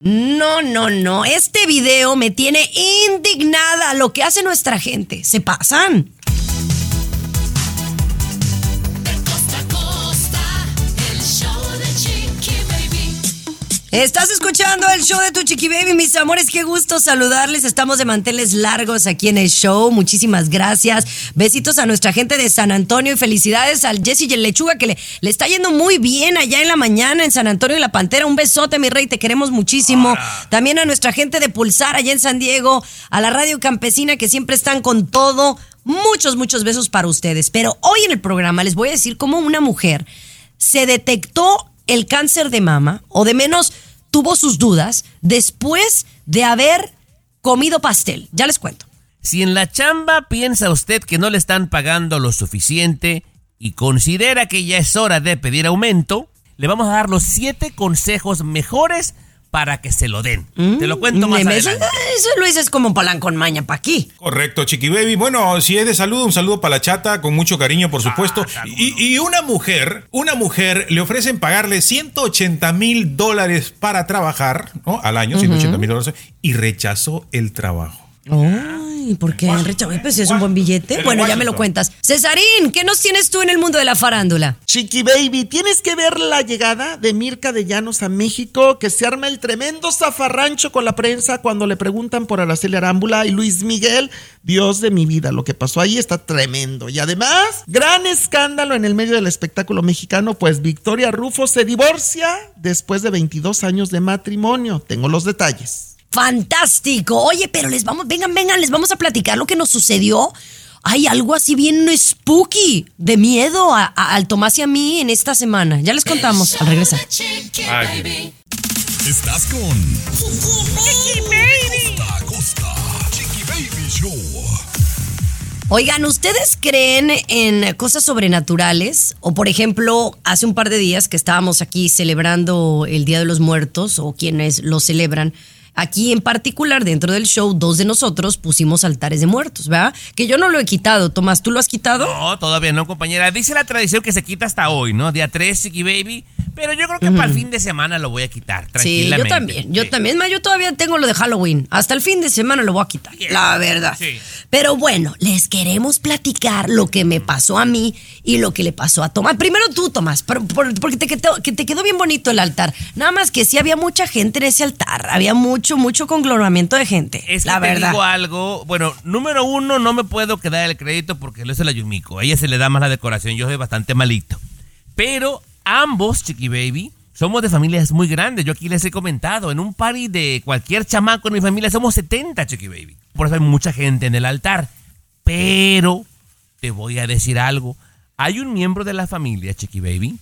No, no, no. Este video me tiene indignada lo que hace nuestra gente. Se pasan. Estás escuchando el show de tu chiqui baby, mis amores. Qué gusto saludarles. Estamos de manteles largos aquí en el show. Muchísimas gracias. Besitos a nuestra gente de San Antonio y felicidades al Jesse y el Lechuga que le, le está yendo muy bien allá en la mañana en San Antonio y la Pantera. Un besote, mi rey. Te queremos muchísimo. También a nuestra gente de Pulsar allá en San Diego, a la Radio Campesina que siempre están con todo. Muchos, muchos besos para ustedes. Pero hoy en el programa les voy a decir cómo una mujer se detectó el cáncer de mama, o de menos tuvo sus dudas, después de haber comido pastel. Ya les cuento. Si en la chamba piensa usted que no le están pagando lo suficiente y considera que ya es hora de pedir aumento, le vamos a dar los siete consejos mejores para que se lo den. Te lo cuento más Mm, eso, adelante. eso Luis es como palán con maña pa' aquí. Correcto, Chiqui Baby. Bueno, si es de salud, un saludo para la chata, con mucho cariño, por supuesto. y, y una mujer, una mujer le ofrecen pagarle 180 mil dólares para trabajar, ¿no? Al año, 180 mil dólares, y rechazó el trabajo. Ay, ¿por qué han rechazado? Pues es un buen billete. En Bueno, ya me lo cuentas. Cesarín, ¿qué nos tienes tú en el mundo de la farándula? Chiqui Baby, tienes que ver la llegada de Mirka de Llanos a México, que se arma el tremendo zafarrancho con la prensa cuando le preguntan por Araceli Arámbula y Luis Miguel. Dios de mi vida, lo que pasó ahí está tremendo. Y además, gran escándalo en el medio del espectáculo mexicano, pues Victoria Rufo se divorcia después de 22 años de matrimonio. Tengo los detalles. Fantástico. Oye, pero les vamos, vengan, vengan, les vamos a platicar lo que nos sucedió. Hay algo así bien spooky, de miedo a- a- al Tomás y a mí en esta semana. Ya les contamos al regresar. Estás con Chiqui Baby. Costa costa. Chiqui Baby Show. Oigan, ¿ustedes creen en cosas sobrenaturales? O por ejemplo, hace un par de días que estábamos aquí celebrando el Día de los Muertos, o quienes lo celebran, aquí en particular dentro del show, dos de nosotros pusimos altares de muertos, ¿verdad? Que yo no lo he quitado. Tomás, ¿tú lo has quitado? No, todavía no, compañera. Dice la tradición que se quita hasta hoy, ¿no? Día 3, Chiqui Baby. Pero yo creo que para el fin de semana lo voy a quitar, Sí, yo tranquilamente. también, yo Sí. también. Es más, yo todavía tengo lo de Halloween. Hasta el fin de semana lo voy a quitar. La verdad. Sí. Pero bueno, les queremos platicar lo que me pasó a mí y lo que le pasó a Tomás. Primero tú, Tomás, por- por- porque te quedó, que te quedó bien bonito el altar. Nada más que sí había mucha gente en ese altar. Había mucho, mucho conglomeramiento de gente. Es que la te verdad. digo algo. Bueno, número uno, no me puedo quedar el crédito porque lo es la Yumiko. A ella se le da más la decoración. Yo soy bastante malito. Pero ambos, Chiqui Baby, somos de familias muy grandes. Yo aquí les he comentado. En un party de cualquier chamaco en mi familia somos 70, Chiqui Baby. Por eso hay mucha gente en el altar. Pero te voy a decir algo. Hay un miembro de la familia, Chiqui Baby,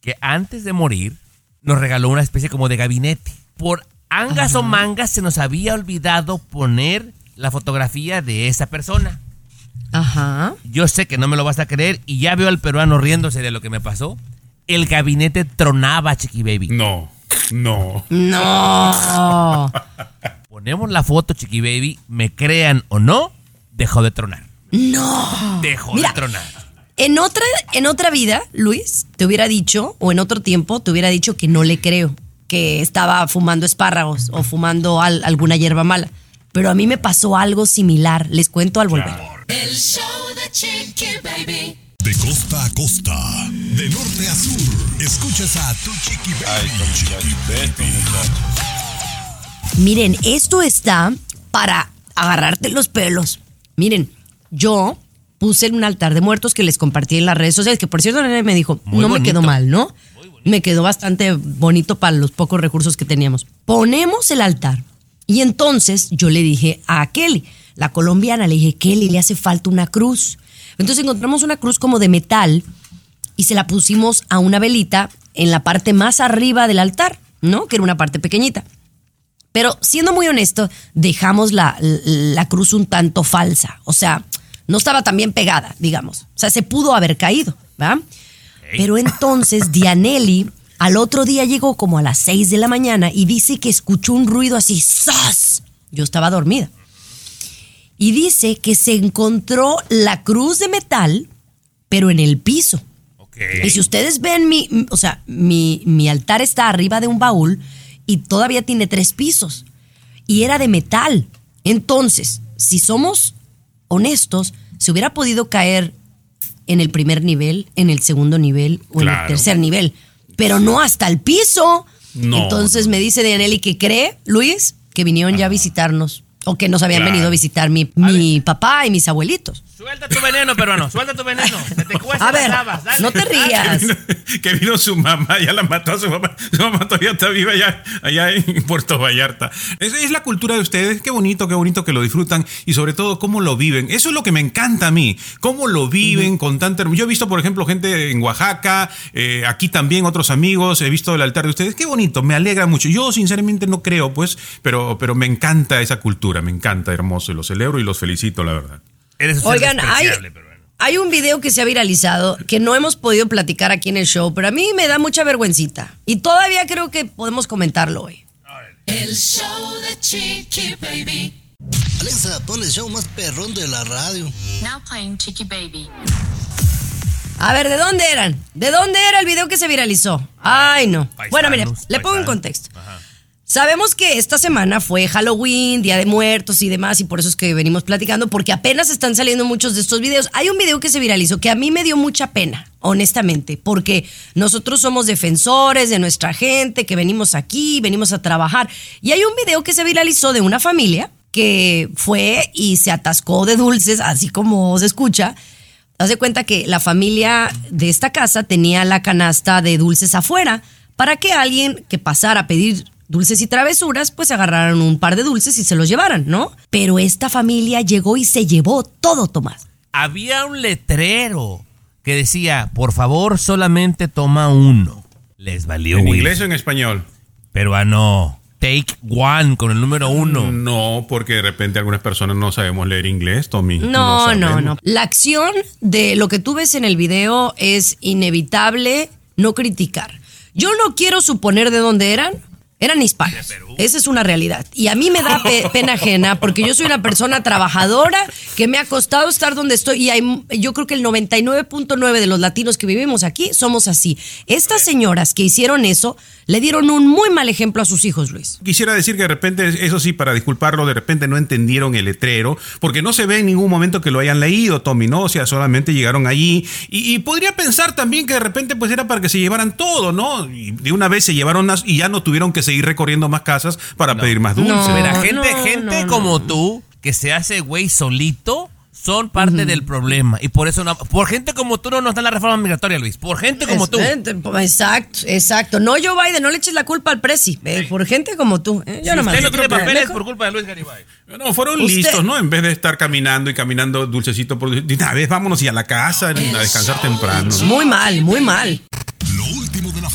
que antes de morir nos regaló una especie como de gabinete. Por angas o mangas se nos había olvidado poner la fotografía de esa persona. Ajá. Yo sé que no me lo vas a creer y ya veo al peruano riéndose de lo que me pasó. El gabinete tronaba, Chiqui Baby. No, no. No. Ponemos la foto, Chiqui Baby, me crean o no, dejó de tronar. no. Dejó Mira, de tronar. En otra, en otra vida, Luis, te hubiera dicho, o en otro tiempo, te hubiera dicho que no le creo, que estaba fumando espárragos o fumando al- alguna hierba mala. Pero a mí me pasó algo similar, les cuento al volver. De costa a costa. De norte a sur. Escuchas a tu Chiqui Baby. Chiqui Baby. Miren, esto está para agarrarte los pelos. Miren, yo puse en un altar de muertos que les compartí en las redes sociales, que por cierto me dijo, Muy no me quedó mal, ¿no? Me quedó bastante bonito para los pocos recursos que teníamos. Ponemos el altar y entonces yo le dije a Kelly, la colombiana, le dije, Kelly, le hace falta una cruz. Entonces encontramos una cruz como de metal y se la pusimos a una velita en la parte más arriba del altar, ¿no? Que era una parte pequeñita. Pero siendo muy honesto, dejamos la, la cruz un tanto falsa. O sea, no estaba tan bien pegada, digamos. O sea, se pudo haber caído, ¿verdad? Pero entonces Dianelli al otro día llegó como a las 6 de la mañana y dice que escuchó un ruido así, ¡zas! Yo estaba dormida. Y dice que se encontró la cruz de metal, pero en el piso. Y si ustedes ven mi, o sea, mi, mi altar está arriba de un baúl y todavía tiene tres pisos. Y era de metal. Entonces, si somos honestos, se hubiera podido caer en el primer nivel, en el segundo nivel o en el tercer nivel, pero no hasta el piso. No, Entonces me dice Dianelli que cree, Luis, que vinieron ya a visitarnos o que nos habían Claro. venido a visitar mi, mi papá y mis abuelitos. Suelta tu veneno, peruano, suelta tu veneno. Se te cuesta A ver, las habas, dale. no te rías. que vino su mamá, ya la mató a su mamá. Su mamá todavía está viva allá, allá en Puerto Vallarta. Es, es la cultura de ustedes. Qué bonito, qué bonito que lo disfrutan y sobre todo cómo lo viven. Eso es lo que me encanta a mí. Cómo lo viven con tanta. Yo he visto, por ejemplo, gente en Oaxaca, eh, aquí también otros amigos. He visto el altar de ustedes. Qué bonito, me alegra mucho. Yo sinceramente no creo, pues, pero, pero me encanta esa cultura. Me encanta, hermoso. Y los celebro y los felicito, la verdad. Eres Oigan, hay, peruano. hay un video que se ha viralizado que no hemos podido platicar aquí en el show, pero a mí me da mucha vergüencita. Y todavía creo que podemos comentarlo hoy. El show de Chiqui Baby. Alexa, pon el show más perrón de la radio. Now playing Chiqui Baby. A ver, ¿de dónde eran? ¿De dónde era el video que se viralizó? Ay, no. Paisanos, bueno, mire, le pongo en contexto. Sabemos que esta semana fue Halloween, Día de Muertos y demás, y por eso es que venimos platicando, porque apenas están saliendo muchos de estos videos. Hay un video que se viralizó que a mí me dio mucha pena, honestamente, porque nosotros somos defensores de nuestra gente, que venimos aquí, venimos a trabajar. Y hay un video que se viralizó de una familia que fue y se atascó de dulces, así como se escucha. Haz de cuenta que la familia de esta casa tenía la canasta de dulces afuera para que alguien que pasara a pedir dulces y travesuras, pues agarraran un par de dulces y se los llevaran, ¿no? Pero esta familia llegó y se llevó todo, Tomás. Había un letrero que decía, por favor, solamente toma uno. Les valió, ¿En güey. inglés o en español? Peruano. Take one con el número uno. No, porque de repente algunas personas no sabemos leer inglés, Tommy. No, no, sabemos. no. La acción de lo que tú ves en el video es inevitable no criticar. Yo no quiero suponer de dónde eran. Eran hispanos. Esa es una realidad. Y a mí me da pe- pena ajena porque yo soy una persona trabajadora que me ha costado estar donde estoy y hay, yo creo que el 99.9 de los latinos que vivimos aquí somos así. Estas señoras que hicieron eso le dieron un muy mal ejemplo a sus hijos, Luis. Quisiera decir que de repente, eso sí, para disculparlo, de repente no entendieron el letrero, porque no se ve en ningún momento que lo hayan leído, Tommy, ¿no? O sea, solamente llegaron allí. Y, y podría pensar también que de repente pues era para que se llevaran todo, ¿no? Y de una vez se llevaron las- y ya no tuvieron que seguir recorriendo más casas para pedir más dulces. No. Mira, gente, no, gente no, como tú, que se hace güey solito, son parte del problema. Y por eso no. Por gente como tú no nos da la reforma migratoria, Luis. Por gente como tú. Es- eh, Exacto, exacto. No, Joe Biden, no le eches la culpa al presi. eh, por gente como tú. eh, yo Si nomás usted no tiene papeles mejor- por culpa de Luis Garibay. No, fueron Usted- listos, ¿no? En vez de estar caminando y caminando dulcecito por... De una vez vámonos y a la casa, a descansar temprano. Muy mal, muy mal.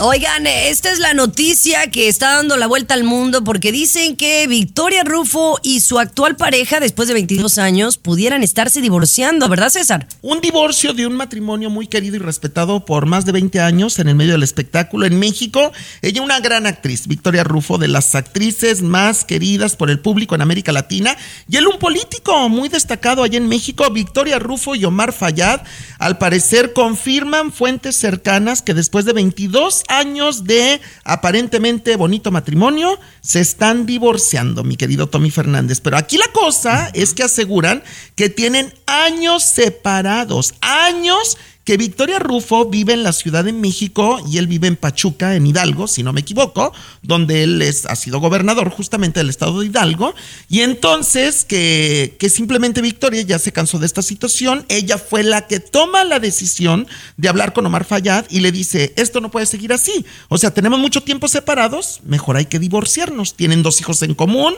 Oigan, esta es la noticia que está dando la vuelta al mundo porque dicen que Victoria Rufo y su actual pareja, después de 22 años, pudieran estarse divorciando, ¿verdad, César? Un divorcio de un matrimonio muy querido y respetado por más de 20 años en el medio del espectáculo en México. Ella una gran actriz, Victoria Rufo, de las actrices más queridas por el público en América Latina. Y él un político muy destacado allá en México, Victoria Rufo y Omar Fayad. Al parecer confirman fuentes cercanas que después de 22 años de aparentemente bonito matrimonio, se están divorciando, mi querido Tommy Fernández. Pero aquí la cosa es que aseguran que tienen años separados, años que Victoria Rufo vive en la Ciudad de México y él vive en Pachuca, en Hidalgo, si no me equivoco, donde él es, ha sido gobernador justamente del estado de Hidalgo. Y entonces que, que simplemente Victoria ya se cansó de esta situación, ella fue la que toma la decisión de hablar con Omar Fayad y le dice, esto no puede seguir así. O sea, tenemos mucho tiempo separados, mejor hay que divorciarnos. Tienen dos hijos en común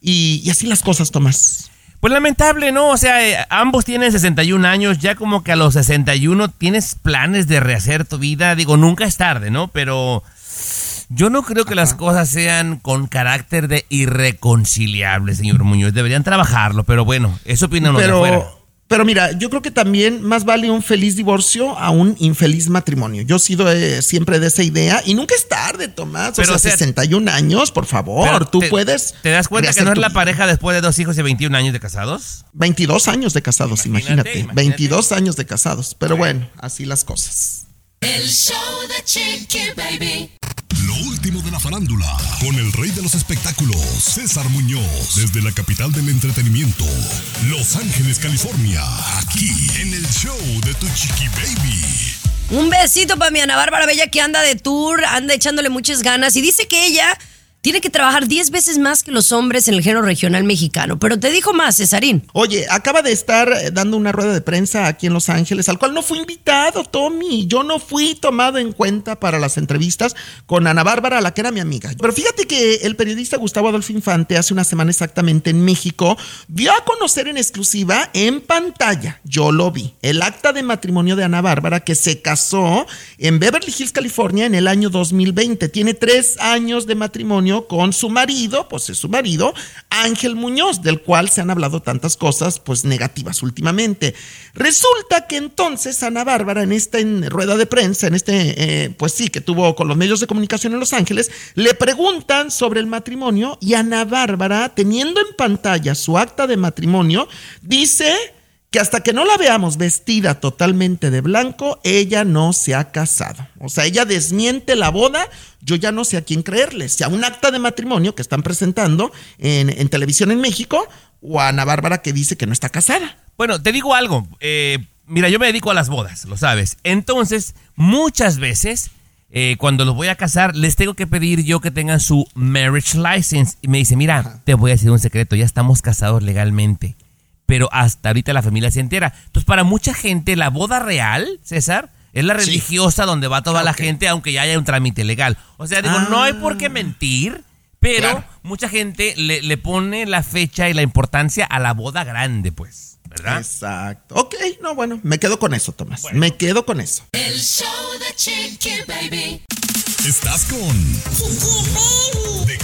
y, y así las cosas, Tomás. Pues lamentable, ¿no? O sea, eh, ambos tienen 61 años, ya como que a los 61 tienes planes de rehacer tu vida. Digo, nunca es tarde, ¿no? Pero yo no creo que las cosas sean con carácter de irreconciliable, señor Muñoz. Deberían trabajarlo, pero bueno, eso opina uno de afuera. Pero, mira, yo creo que también más vale un feliz divorcio a un infeliz matrimonio. Yo he sido eh, siempre de esa idea y nunca es tarde, Tomás. Pero, o o sea, sea, 61 años, por favor, tú te- puedes. ¿Te das cuenta que no es la vida. pareja después de dos hijos y 21 años de casados? 22 años de casados, Imagínate, imagínate. imagínate. 22 años de casados. Pero bueno, así las cosas. El show de Chiqui Baby. Lo último de la farándula, con el rey de los espectáculos, César Muñoz, desde la capital del entretenimiento, Los Ángeles, California, aquí en el show de Tu Chiqui Baby. Un besito para mi Ana Bárbara Bella que anda de tour, anda echándole muchas ganas y dice que ella tiene que trabajar 10 veces más que los hombres en el género regional mexicano. Pero te dijo más, Cesarín. Oye, acaba de estar eh, dando una rueda de prensa aquí en Los Ángeles, al cual no fui invitado, Tommy. Yo no fui tomado en cuenta para las entrevistas con Ana Bárbara, la que era mi amiga. Pero fíjate que el periodista Gustavo Adolfo Infante hace una semana exactamente en México dio a conocer en exclusiva en pantalla, yo lo vi, el acta de matrimonio de Ana Bárbara que se casó en Beverly Hills, California en el año 2020. Tiene tres años de matrimonio con su marido, pues es su marido, Ángel Muñoz, del cual se han hablado tantas cosas, pues negativas últimamente. Resulta que entonces Ana Bárbara en esta en rueda de prensa, en este, eh, pues sí, que tuvo con los medios de comunicación en Los Ángeles, le preguntan sobre el matrimonio y Ana Bárbara, teniendo en pantalla su acta de matrimonio, dice que hasta que no la veamos vestida totalmente de blanco, ella no se ha casado. O sea, ella desmiente la boda, yo ya no sé a quién creerle, si a un acta de matrimonio que están presentando en, en televisión en México o a Ana Bárbara que dice que no está casada. Bueno, te digo algo. eh, mira, yo me dedico a las bodas, lo sabes. Entonces, muchas veces, eh, cuando los voy a casar, les tengo que pedir yo que tengan su marriage license. Y me dice, mira, te voy a decir un secreto, ya estamos casados legalmente. Pero hasta ahorita la familia se entera. Entonces, para mucha gente, la boda real, César, es la Sí. religiosa donde va toda Ah, la gente, aunque ya haya un trámite legal. O sea, digo, no hay por qué mentir. Pero Claro. mucha gente le, le pone la fecha y la importancia a la boda grande, pues, ¿verdad? Exacto. Ok, no, bueno, me quedo con eso, Tomás. Me quedo con eso. El show de Chiqui Baby. Estás con De costa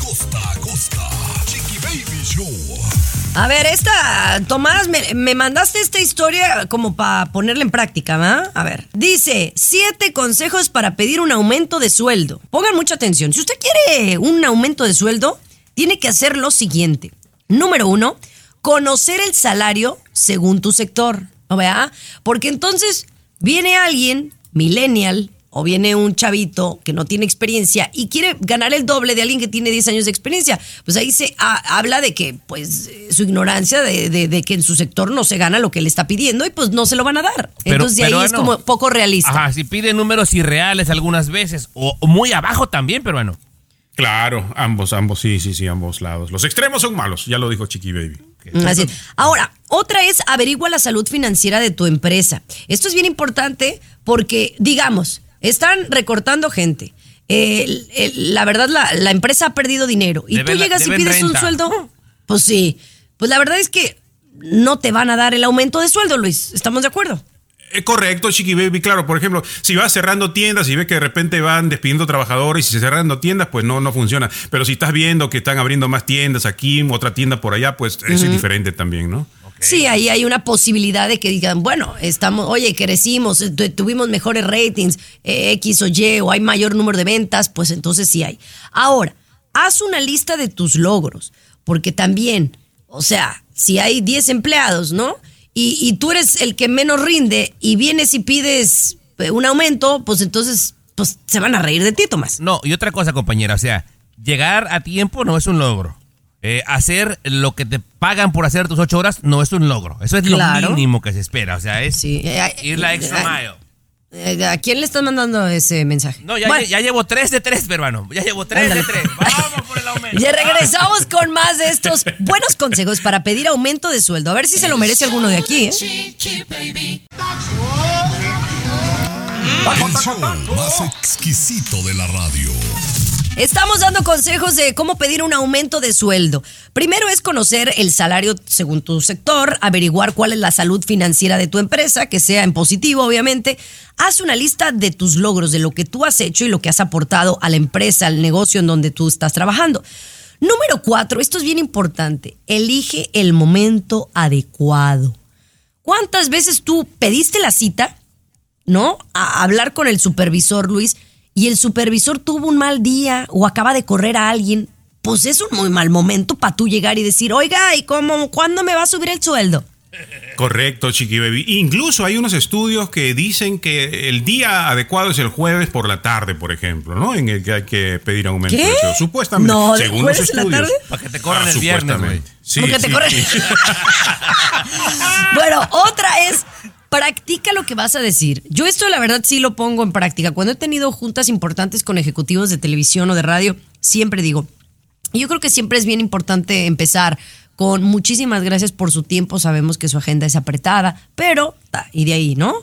A ver, esta, Tomás, me, me mandaste esta historia como para ponerla en práctica, ¿va? A ver, dice, siete consejos para pedir un aumento de sueldo. Pongan mucha atención. Si usted quiere un aumento de sueldo, tiene que hacer lo siguiente. Número uno, conocer el salario según tu sector, ¿no vea? Porque entonces viene alguien, millennial, o viene un chavito que no tiene experiencia y quiere ganar el doble de alguien que tiene 10 años de experiencia. Pues ahí se ha- habla de que, pues, eh, su ignorancia de, de- de que en su sector no se gana lo que le está pidiendo y pues no se lo van a dar. Pero- Entonces de ahí es como poco realista. Ajá, si pide números irreales algunas veces, o o muy abajo también, pero bueno. Claro, ambos, ambos, sí, sí, sí, ambos lados. Los extremos son malos, ya lo dijo Chiqui Baby. Así es. Ahora, otra es averigua la salud financiera de tu empresa. Esto es bien importante porque, digamos, están recortando gente. El- el- la verdad, la, la empresa ha perdido dinero. Y tú la- llegas y pides un sueldo. Pues sí. Pues la verdad es que no te van a dar el aumento de sueldo, Luis. ¿Estamos de acuerdo? Eh, correcto, Chiqui Baby, claro. Por ejemplo, si vas cerrando tiendas y ves que de repente van despidiendo trabajadores y se cerrando tiendas, pues no, no funciona. Pero si estás viendo que están abriendo más tiendas aquí, otra tienda por allá, pues eso es diferente también, ¿no? Sí, ahí hay una posibilidad de que digan, bueno, estamos, oye, crecimos, eh, tu- tuvimos mejores ratings, eh, X o Y, o hay mayor número de ventas, pues entonces sí hay. Ahora, haz una lista de tus logros, porque también, o sea, si hay 10 empleados, ¿no? Y, y tú eres el que menos rinde y vienes y pides eh, un aumento, pues entonces, pues se van a reír de ti, Tomás. No, y otra cosa, compañera, o sea, llegar a tiempo no es un logro. Eh, hacer lo que te pagan por hacer tus ocho horas no es un logro. Eso es Claro. lo mínimo que se espera. O sea, es Sí, eh, ir la extra mile. Eh, ¿A quién le estás mandando ese mensaje? No, ya, Bueno. ya llevo tres de tres, peruano. Ya llevo tres de Ándale. tres. Vamos por el aumento. Ya regresamos con más de estos buenos consejos para pedir aumento de sueldo. A ver si se lo merece alguno de aquí, ¿eh? El show más exquisito de la radio. Estamos dando consejos de cómo pedir un aumento de sueldo. Primero es conocer el salario según tu sector, averiguar cuál es la salud financiera de tu empresa, que sea en positivo, obviamente. Haz una lista de tus logros, de lo que tú has hecho y lo que has aportado a la empresa, al negocio en donde tú estás trabajando. Número cuatro, esto es bien importante, elige el momento adecuado. ¿Cuántas veces tú pediste la cita, ¿no? A hablar con el supervisor, Luis, y el supervisor tuvo un mal día o acaba de correr a alguien? Pues es un muy mal momento para tú llegar y decir, oiga, ¿y cómo, cuándo me va a subir el sueldo? Correcto, Chiqui Baby. Incluso hay unos estudios que dicen que el día adecuado es el jueves por la tarde, por ejemplo, ¿no? En el que hay que pedir aumento ¿Qué? de sueldo. Supuestamente, No, ¿de según los jueves en la estudios. tarde? Para que te corran Ah, el viernes, güey. Sí, Porque te sí. Bueno, otra es, practica lo que vas a decir. Yo esto la verdad sí lo pongo en práctica. Cuando he tenido juntas importantes con ejecutivos de televisión o de radio, siempre digo, yo creo que siempre es bien importante empezar con muchísimas gracias por su tiempo, sabemos que su agenda es apretada, pero, y de ahí, ¿no?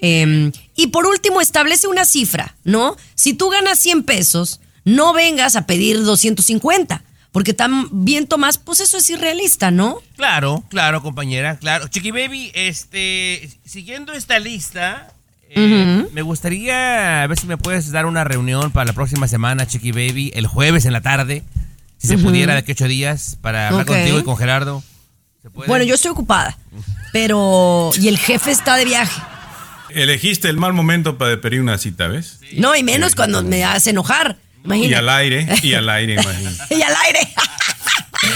Eh, y por último, establece una cifra, ¿no? Si tú ganas 100 pesos, no vengas a pedir 250, porque también, Tomás, pues eso es irrealista, ¿no? Claro, claro, compañera, claro. Chiqui Baby, este, siguiendo esta lista, eh, me gustaría ver si me puedes dar una reunión para la próxima semana, Chiqui Baby, el jueves en la tarde, si se pudiera de aquí a ocho días, para hablar contigo y con Gerardo. ¿Se puede? Bueno, yo estoy ocupada, pero... Y el jefe está de viaje. Elegiste el mal momento para pedir una cita, ¿ves? No, y menos cuando me hace enojar. Imagínate. Y al aire, y al aire, imagínate. y al aire.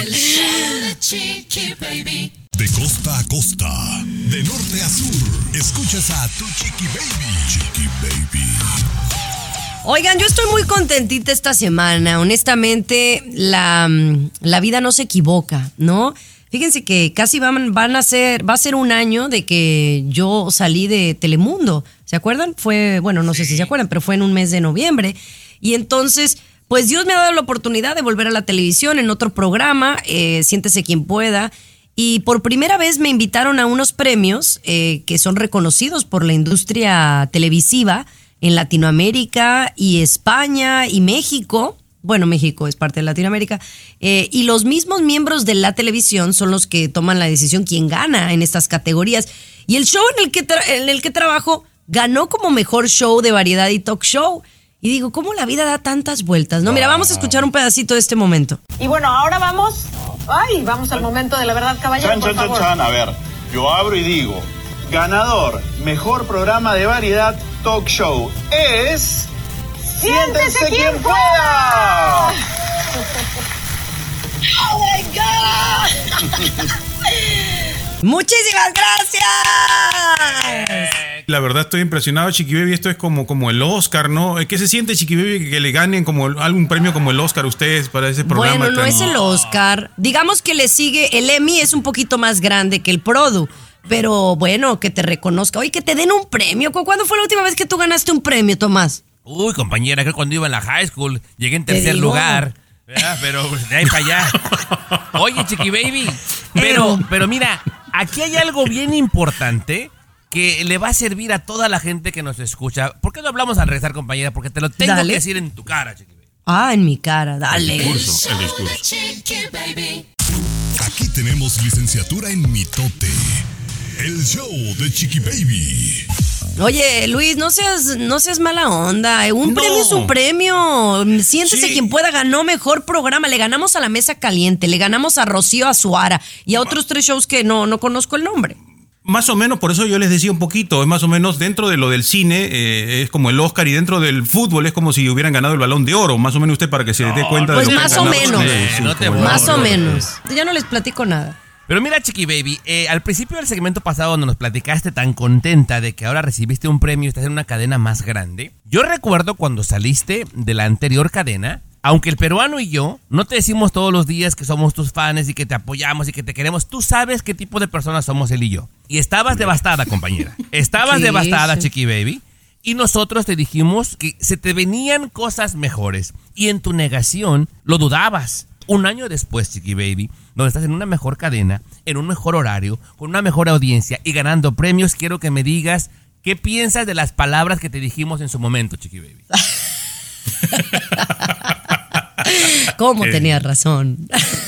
El show de Chiqui Baby. De costa a costa, de norte a sur, escuchas a tu Chiqui Baby. Chiqui Baby. Oigan, yo estoy muy contentita esta semana. Honestamente, la, mm, la vida no se equivoca, ¿no? Fíjense que casi van, van a ser, va a ser un año de que yo salí de Telemundo. ¿Se acuerdan? Fue, bueno, no sé si se acuerdan, pero fue en un mes de noviembre. Y entonces, pues Dios me ha dado la oportunidad de volver a la televisión en otro programa, eh, Siéntese quien pueda. Y por primera vez me invitaron a unos premios eh, que son reconocidos por la industria televisiva en Latinoamérica y España y México. Bueno, México es parte de Latinoamérica. eh, y los mismos miembros de la televisión son los que toman la decisión quién gana en estas categorías. Y el show en el que, en el que trabajo ganó como mejor show de variedad y talk show. Y digo, ¿cómo la vida da tantas vueltas? No, mira, vamos a escuchar un pedacito de este momento. Y bueno, ahora vamos. Ay, vamos al momento de la verdad, caballero, Chan, por chan, chan, favor. chan. A ver, yo abro y digo, ganador, mejor programa de variedad talk show es... ¡Siéntese quien quien pueda! Muchísimas gracias. La verdad estoy impresionado, Chiqui Baby. Esto es como, como el Oscar, ¿no? ¿Qué se siente, Chiqui Baby, que le ganen como algún premio como el Oscar a ustedes para ese programa? Bueno, no tan- es el Oscar. Digamos que le sigue, el Emmy es un poquito más grande que el Produ. Pero bueno, que te reconozca. Oye, que te den un premio. ¿Cu- ¿Cuándo fue la última vez que tú ganaste un premio, Tomás? Uy, compañera, creo que cuando iba en la high school llegué en Te tercer lugar. ¿verdad? Pero de ahí para allá. Oye, Chiqui Baby. Pero, pero mira, aquí hay algo bien importante que le va a servir a toda la gente que nos escucha. ¿Por qué no hablamos al regresar, compañera? Porque te lo tengo Dale. que decir en tu cara, Chiqui Baby. Ah, en mi cara, dale. Discurso, el discurso. Chiqui Baby. Aquí tenemos licenciatura en mitote. El show de Chiqui Baby. Oye, Luis, no seas, no seas mala onda. Un No. premio es un premio. Siéntese Sí. quien pueda. Ganó mejor programa. Le ganamos a La Mesa Caliente, le ganamos a Rocío Azuara y a otros tres shows que no, no conozco el nombre. Más o menos, por eso yo les decía un poquito, es más o menos dentro de lo del cine, eh, es como el Oscar, y dentro del fútbol es como si hubieran ganado el balón de oro, más o menos usted para que se dé cuenta Pues de lo más que o menos. ustedes, sí, No te Más o menos. Ya no les platico nada. Pero mira, Chiqui Baby, eh, al principio del segmento pasado donde nos platicaste tan contenta de que ahora recibiste un premio y estás en una cadena más grande, yo recuerdo cuando saliste de la anterior cadena, aunque el peruano y yo no te decimos todos los días que somos tus fans y que te apoyamos y que te queremos, tú sabes qué tipo de personas somos él y yo. Y estabas devastada, compañera. Estabas Sí, devastada, sí. Chiqui Baby. Y nosotros te dijimos que se te venían cosas mejores. Y en tu negación lo dudabas. Un año después, Chiqui Baby, donde estás en una mejor cadena, en un mejor horario, con una mejor audiencia y ganando premios, quiero que me digas qué piensas de las palabras que te dijimos en su momento, Chiqui Baby. ¿Cómo tenía razón?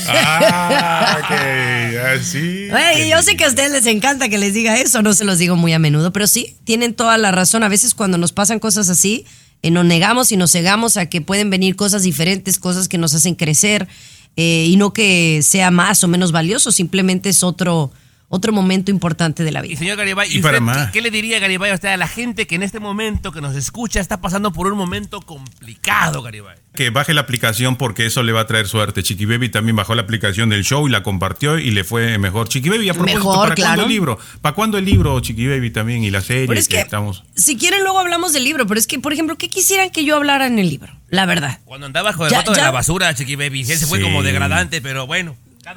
Ah, ok, así. Güey, yo sé que a ustedes les encanta que les diga eso, no se los digo muy a menudo, pero sí, tienen toda la razón. A veces cuando nos pasan cosas así, eh, nos negamos y nos cegamos a que pueden venir cosas diferentes, cosas que nos hacen crecer, eh, y no que sea más o menos valioso, simplemente es otro, otro momento importante de la Y vida. señor Garibay, Y ¿y para usted más. ¿qué, qué le diría Garibay a usted a la gente que en este momento que nos escucha está pasando por un momento complicado, Garibay? Que baje la aplicación porque eso le va a traer suerte. Chiqui Baby también bajó la aplicación del show y la compartió y le fue mejor. Chiqui Baby, a propósito, Mejor, ¿para claro. cuándo el libro? ¿Para cuándo el libro, Chiqui Baby también? Y la serie Pero es que, que, estamos... si quieren, luego hablamos del libro. Pero es que, por ejemplo, ¿qué quisieran que yo hablara en el libro? La verdad. Cuando andaba con el Ya- de la basura, Chiqui Baby, él se fue como degradante, pero bueno.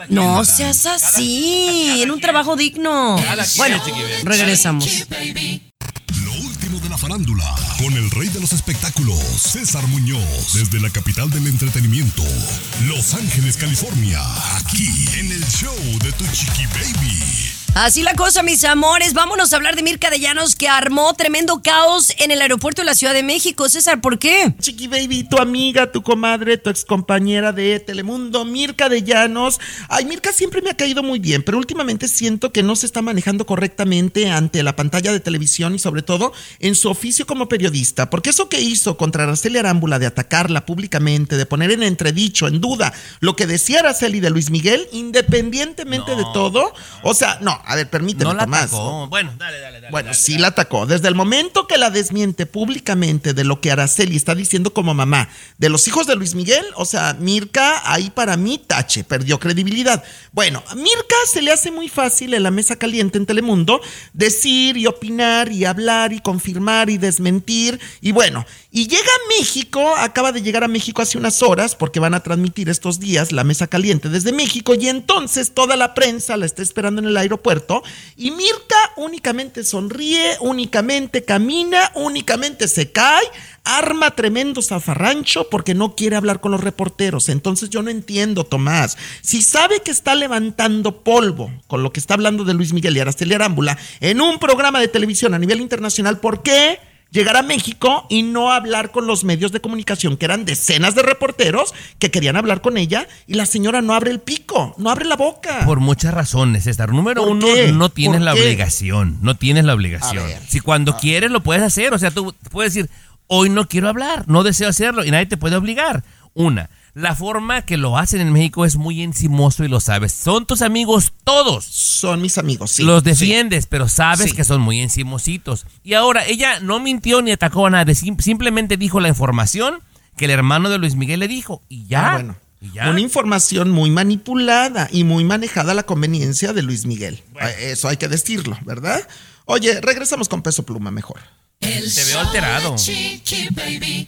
No seas así, en un trabajo digno. Bueno, regresamos. Lo último de la farándula, con el rey de los espectáculos, César Muñoz, desde la capital del entretenimiento, Los Ángeles, California, aquí en el show de Tu Chiqui Baby. Así la cosa, mis amores. Vámonos a hablar de Mirka de Llanos que armó tremendo caos en el aeropuerto de la Ciudad de México. César, ¿por qué? Chiqui Baby, tu amiga, tu comadre, tu excompañera de Telemundo, Mirka de Llanos. Ay, Mirka siempre me ha caído muy bien, pero últimamente siento que no se está manejando correctamente ante la pantalla de televisión y sobre todo en su oficio como periodista. Porque eso que hizo contra Araceli Arámbula de atacarla públicamente, de poner en entredicho, en duda, lo que decía Araceli de Luis Miguel, independientemente de todo. O sea, no, a ver, permíteme, No la Tomás. atacó. Bueno, dale, dale, dale. Bueno, dale, sí dale. la atacó. Desde el momento que la desmiente públicamente de lo que Araceli está diciendo como mamá de los hijos de Luis Miguel, o sea, Mirka ahí para mí tache, perdió credibilidad. Bueno, a Mirka se le hace muy fácil en la mesa caliente en Telemundo decir y opinar y hablar y confirmar y desmentir. Y bueno, y llega a México, acaba de llegar a México hace unas horas porque van a transmitir estos días la mesa caliente desde México y entonces toda la prensa la está esperando en el aeropuerto y Mirka únicamente sonríe, únicamente camina, únicamente se cae, arma tremendo zafarrancho porque no quiere hablar con los reporteros. Entonces yo no entiendo, Tomás. Si sabe que está levantando polvo con lo que está hablando de Luis Miguel y Araceli Arámbula en un programa de televisión a nivel internacional, ¿por qué? Llegar a México y no hablar con los medios de comunicación, que eran decenas de reporteros que querían hablar con ella, y la señora no abre el pico, no abre la boca. Por muchas razones, César. Número ¿Por uno, qué? no tienes ¿Por la qué? obligación. No tienes la obligación. Ver. Si cuando quieres lo puedes hacer. O sea, tú puedes decir, hoy no quiero hablar, no deseo hacerlo y nadie te puede obligar. Una, la forma que lo hacen en México es muy encimoso y lo sabes. Son tus amigos todos. Son mis amigos, sí. los sí. defiendes, pero sabes Sí. que son muy encimositos. Y ahora, ella no mintió ni atacó a nadie, sim- simplemente dijo la información que el hermano de Luis Miguel le dijo. Y ya. Ah, bueno. Y ya. Una información muy manipulada y muy manejada a la conveniencia de Luis Miguel. Eh, Eso hay que decirlo, ¿verdad? Oye, regresamos con peso pluma mejor. Te veo alterado. Chiqui Baby.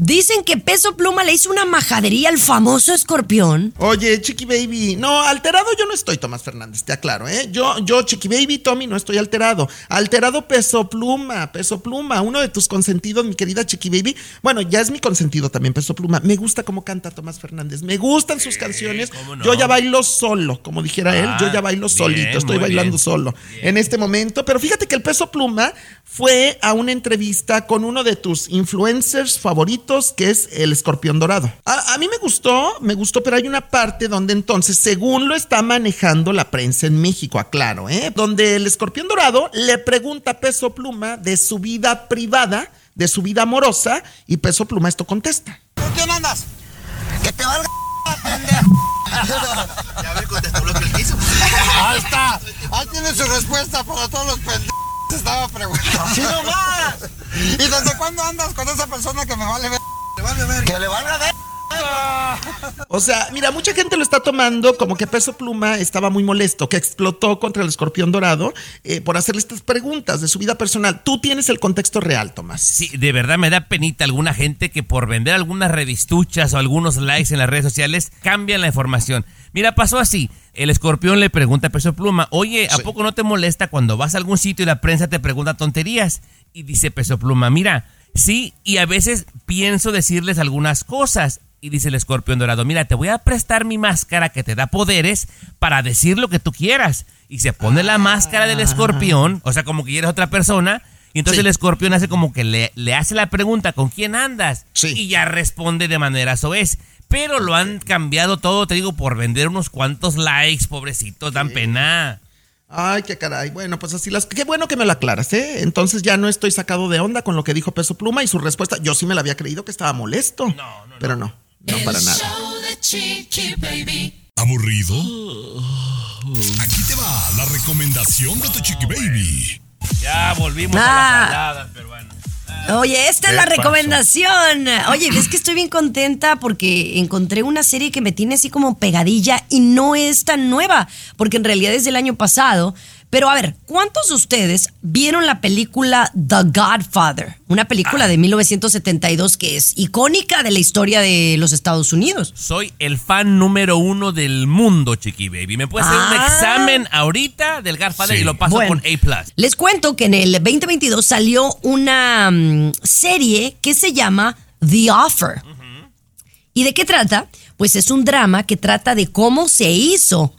Dicen que Peso Pluma le hizo una majadería al famoso escorpión. Oye, Chiqui Baby, no, alterado yo no estoy, Tomás Fernández, te aclaro, ¿eh? Yo, yo, Chiqui Baby, Tommy, no estoy alterado. Alterado Peso Pluma, Peso Pluma, uno de tus consentidos, mi querida Chiqui Baby. Bueno, ya es mi consentido también, Peso Pluma. Me gusta cómo canta Tomás Fernández, me gustan sus canciones. cómo no. Yo ya bailo solo, como dijera él, yo ya bailo Ah, bien, solito, estoy bailando bien. solo en este momento. Pero fíjate que el Peso Pluma fue a una entrevista con uno de tus influencers favoritos, que es el escorpión dorado. A, a mí me gustó, me gustó, pero hay una parte donde entonces, según lo está manejando la prensa en México, aclaro, ¿eh? donde el escorpión dorado le pregunta a Peso Pluma de su vida privada, de su vida amorosa, y Peso Pluma esto contesta. ¿Con quién andas? Que te valga Ya me contestó lo que él quiso. Ahí está. Ahí tiene su respuesta para todos los pendejos. Que Estaba preguntando. ¡Sí, no más! ¿Y desde cuándo andas con esa persona que me vale ver? Le vale ver. Que le valga ver. O sea, mira, mucha gente lo está tomando como que Peso Pluma estaba muy molesto, que explotó contra el escorpión dorado eh, por hacerle estas preguntas de su vida personal. Tú tienes el contexto real, Tomás. Sí, de verdad me da penita alguna gente que por vender algunas revistuchas o algunos likes en las redes sociales cambian la información. Mira, pasó así. El escorpión le pregunta a Peso Pluma, oye, ¿a Sí. poco no te molesta cuando vas a algún sitio y la prensa te pregunta tonterías? Y dice Peso Pluma, mira, sí, y a veces pienso decirles algunas cosas. Y dice el escorpión dorado, mira, te voy a prestar mi máscara que te da poderes para decir lo que tú quieras. Y se pone la máscara del escorpión, o sea, como que eres otra persona. Y entonces Sí. el escorpión hace como que le, le hace la pregunta, ¿con quién andas? Sí. Y ya responde de manera soez. Pero lo han cambiado todo, te digo, por vender unos cuantos likes, pobrecitos, dan pena. Ay, qué caray. Bueno, pues así las. Qué bueno que me lo aclaras, ¿eh? Entonces ya no estoy sacado de onda con lo que dijo Peso Pluma y su respuesta. Yo sí me la había creído que estaba molesto. No, no. Pero no, no para nada. Show de Chiqui Baby. ¿Aburrido? Aquí te va la recomendación de tu chiqui baby. Ya volvimos a Ah. las habladas, pero bueno. Oye, esta es ¿Qué la recomendación. Oye, ves que estoy bien contenta porque encontré una serie que me tiene así como pegadilla y no es tan nueva, porque en realidad es del año pasado. Pero a ver, ¿cuántos de ustedes vieron la película The Godfather? Una película de 1972 que es icónica de la historia de los Estados Unidos. Soy el fan número uno del mundo, Chiqui Baby. ¿Me puedes hacer un Ah. examen ahorita del Godfather Sí. y lo paso Bueno. con A+. Les cuento que en el 2022 salió una mm, serie que se llama The Offer. ¿Y de qué trata? Pues es un drama que trata de cómo se hizo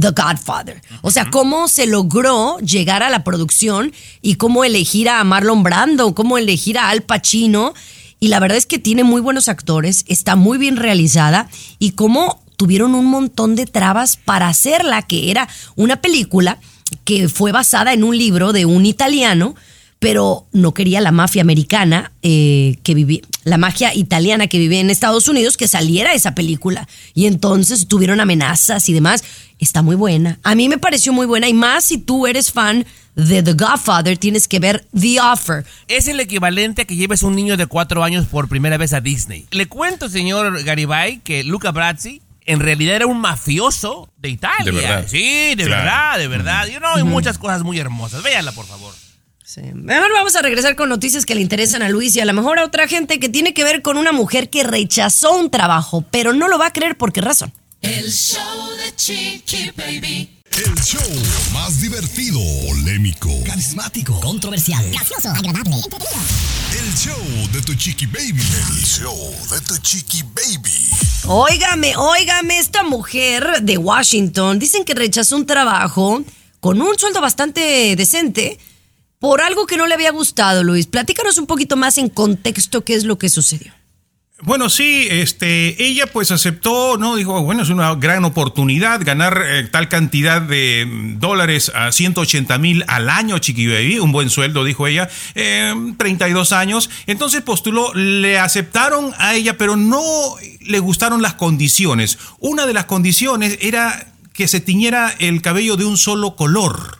The Godfather. O sea, cómo se logró llegar a la producción y cómo elegir a Marlon Brando, cómo elegir a Al Pacino. Y la verdad es que tiene muy buenos actores, está muy bien realizada y cómo tuvieron un montón de trabas para hacerla, que era una película que fue basada en un libro de un italiano, pero no quería la mafia americana eh, que vivía, la magia italiana que vivía en Estados Unidos que saliera esa película. Y entonces tuvieron amenazas y demás. Está muy buena. A mí me pareció muy buena y más si tú eres fan de The Godfather, tienes que ver The Offer. Es el equivalente a que lleves un niño de cuatro años por primera vez a Disney. Le cuento, señor Garibay, que Luca Brazzi en realidad era un mafioso de Italia. De verdad. Sí, de Claro. verdad, de verdad. Y no, hay muchas cosas muy hermosas. Véanla, por favor. Sí. Mejor vamos a regresar con noticias que le interesan a Luis y a lo mejor a otra gente que tiene que ver con una mujer que rechazó un trabajo, pero no lo va a creer por qué razón. El show de Chiqui Baby. El show más divertido, polémico, Carismático, controversial, gracioso, agradable, el show de tu chiqui baby. El show de tu chiqui baby. Óigame, óigame, esta mujer de Washington dicen que rechazó un trabajo con un sueldo bastante decente por algo que no le había gustado, Luis. Platícanos un poquito más en contexto qué es lo que sucedió. Bueno, sí, este, ella pues aceptó, ¿no? Dijo, bueno, es una gran oportunidad ganar eh, tal cantidad de dólares a 180 mil al año, Chiqui Baby, un buen sueldo, dijo ella, eh, 32 años. Entonces postuló, le aceptaron a ella, pero no le gustaron las condiciones. Una de las condiciones era que se tiñera el cabello de un solo color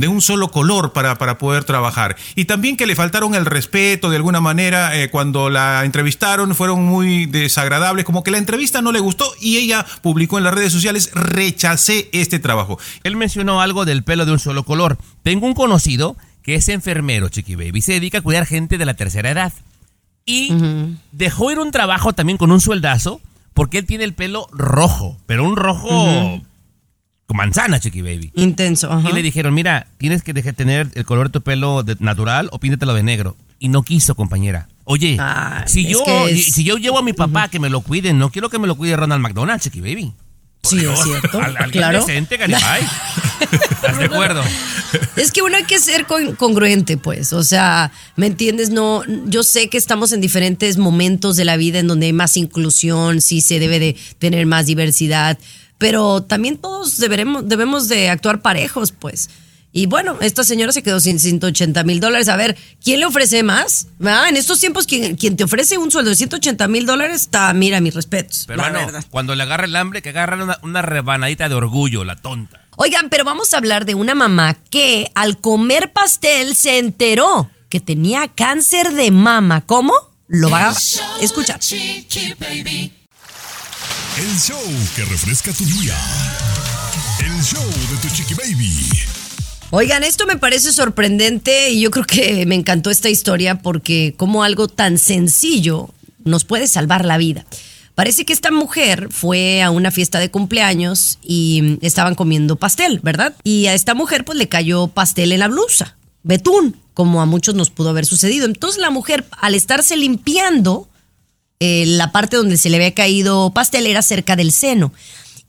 de un solo color para, para poder trabajar. Y también que le faltaron el respeto de alguna manera eh, cuando la entrevistaron, fueron muy desagradables, como que la entrevista no le gustó y ella publicó en las redes sociales, rechacé este trabajo. Él mencionó algo del pelo de un solo color. Tengo un conocido que es enfermero, Chiqui Baby. Se dedica a cuidar gente de la tercera edad. Y dejó ir un trabajo también con un sueldazo porque él tiene el pelo rojo, pero un rojo manzana, Chiqui Baby. Intenso. ajá. Y le dijeron, mira, tienes que dejar tener el color de tu pelo de- natural o píntatelo de negro. Y no quiso, compañera. Oye, si, yo, es- si yo llevo a mi papá que me lo cuide, no quiero que me lo cuide Ronald McDonald, Chiqui Baby. Por Sí, Dios, es cierto. al- alguien claro. decente. ¿Estás de acuerdo? Es que uno hay que ser con- congruente, pues. O sea, ¿me entiendes? No, yo sé que estamos en diferentes momentos de la vida en donde hay más inclusión, sí se debe de tener más diversidad, pero también todos deberemos, debemos de actuar parejos, pues. Y bueno, esta señora se quedó sin 180 mil dólares. A ver, ¿quién le ofrece más? Ah, en estos tiempos, quien, quien te ofrece un sueldo de 180 mil dólares, está, mira, mis respetos. Pero la bueno, verdad. cuando le agarra el hambre, que agarra una, una rebanadita de orgullo, la tonta. Oigan, pero vamos a hablar de una mamá que al comer pastel se enteró que tenía cáncer de mama. ¿Cómo? Lo va a escuchar. El show que refresca tu día. El show de tu chiqui baby. Oigan, esto me parece sorprendente y yo creo que me encantó esta historia porque como algo tan sencillo nos puede salvar la vida. Parece que esta mujer fue a una fiesta de cumpleaños y estaban comiendo pastel, ¿verdad? Y a esta mujer pues le cayó pastel en la blusa, betún, como a muchos nos pudo haber sucedido. Entonces la mujer al estarse limpiando, eh, la parte donde se le había caído pastel era cerca del seno.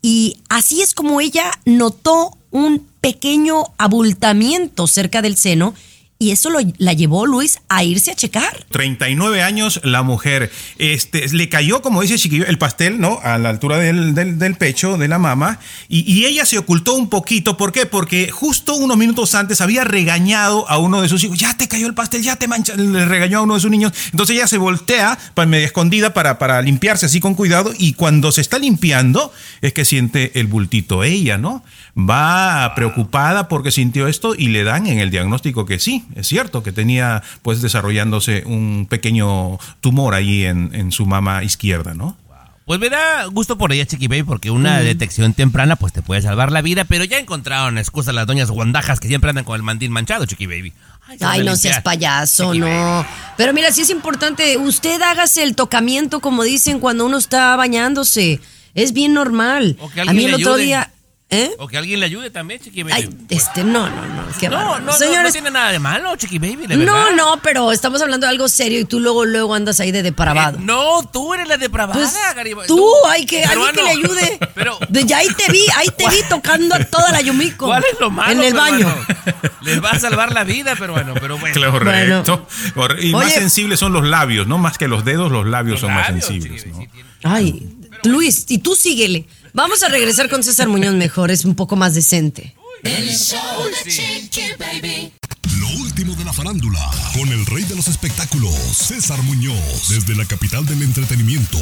Y así es como ella notó un pequeño abultamiento cerca del seno y eso lo- la llevó Luis a irse a checar. 39 años la mujer. Este, le cayó, como dice Chiquillo, el pastel, ¿no? A la altura del, del- pecho de la mamá. Y, y ella se ocultó un poquito. ¿Por qué? Porque justo unos minutos antes había regañado a uno de sus hijos. Ya te cayó el pastel, ya te mancha. Le regañó a uno de sus niños. Entonces ella se voltea, pa- media escondida, para, para limpiarse así con cuidado. Y cuando se está limpiando, es que siente el bultito ella, ¿no? Va preocupada porque sintió esto y le dan en el diagnóstico que sí, es cierto, que tenía pues desarrollándose un pequeño tumor ahí en, en su mama izquierda, ¿no? Pues me da gusto por ella, Chiqui Baby, porque una detección temprana pues te puede salvar la vida, pero ya encontraron excusa las doñas guandajas que siempre andan con el mandil manchado, Chiqui Baby. Ay, no seas payaso, Chiqui no. Pero mira, sí es importante, usted hágase el tocamiento, como dicen, cuando uno está bañándose. Es bien normal. O que A mí el otro ayude. día... ¿Eh? O que alguien le ayude también, Chiqui Baby. Ay, este, no, no, no. Qué no, no, no, Señores, no tiene nada de malo, Chiqui Baby, de verdad. no, no, pero estamos hablando de algo serio y tú luego, luego andas ahí de depravado. Eh, no, tú eres la depravada, Pues, Garibaldi. tú, hay que, alguien que le ayude. Pero, Ya ahí te vi, ahí te vi tocando a toda la Yumiko. ¿cuál es lo malo? En el baño. Les va a salvar la vida, peruano, pero bueno. Correcto. Cor- Y más Oye. sensibles son los labios, no más que los dedos, los labios Los son más sensibles. Chiqui ¿no? Sí tiene- Ay, Luis, y tú síguele. Vamos a regresar con César Muñoz mejor, es un poco más decente. El show de Chiqui Baby. Lo último de la farándula, con el rey de los espectáculos, César Muñoz, desde la capital del entretenimiento,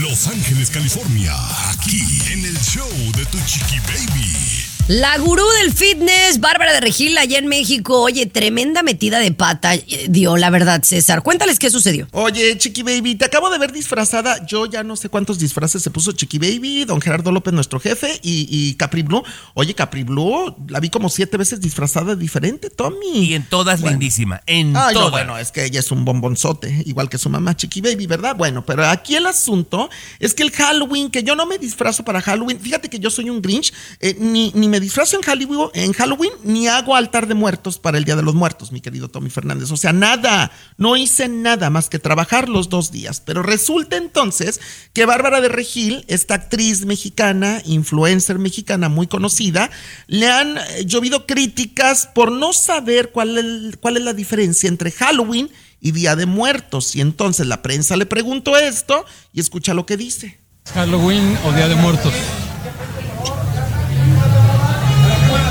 Los Ángeles, California, aquí en el show de Tu Chiqui Baby. La gurú del fitness, Bárbara de Regil, allá en México. Oye, tremenda metida de pata eh, dio, la verdad, César. Cuéntales qué sucedió. Oye, Chiqui Baby, te acabo de ver disfrazada. Yo ya no sé cuántos disfraces se puso Chiqui Baby, don Gerardo López, nuestro jefe, y, y Capri Blue. Oye, Capri Blue, la vi como siete veces disfrazada diferente, Tommy. Y en todas Bueno. lindísima, en Ay, no, todas. bueno, es que ella es un bombonzote, igual que su mamá Chiqui Baby, ¿verdad? Bueno, pero aquí el asunto es que el Halloween, que yo no me disfrazo para Halloween, fíjate que yo soy un Grinch, eh, ni, ni me disfrazo en Halloween, en Halloween, ni hago altar de muertos para el Día de los Muertos, mi querido Tommy Fernández. O sea, nada, no hice nada más que trabajar los dos días. Pero resulta entonces que Bárbara de Regil, esta actriz mexicana, influencer mexicana muy conocida, le han eh, llovido críticas por no saber cuál es, cuál es la diferencia entre Halloween y Día de Muertos. Y entonces la prensa le preguntó esto y escucha lo que dice. Halloween o Día de Muertos.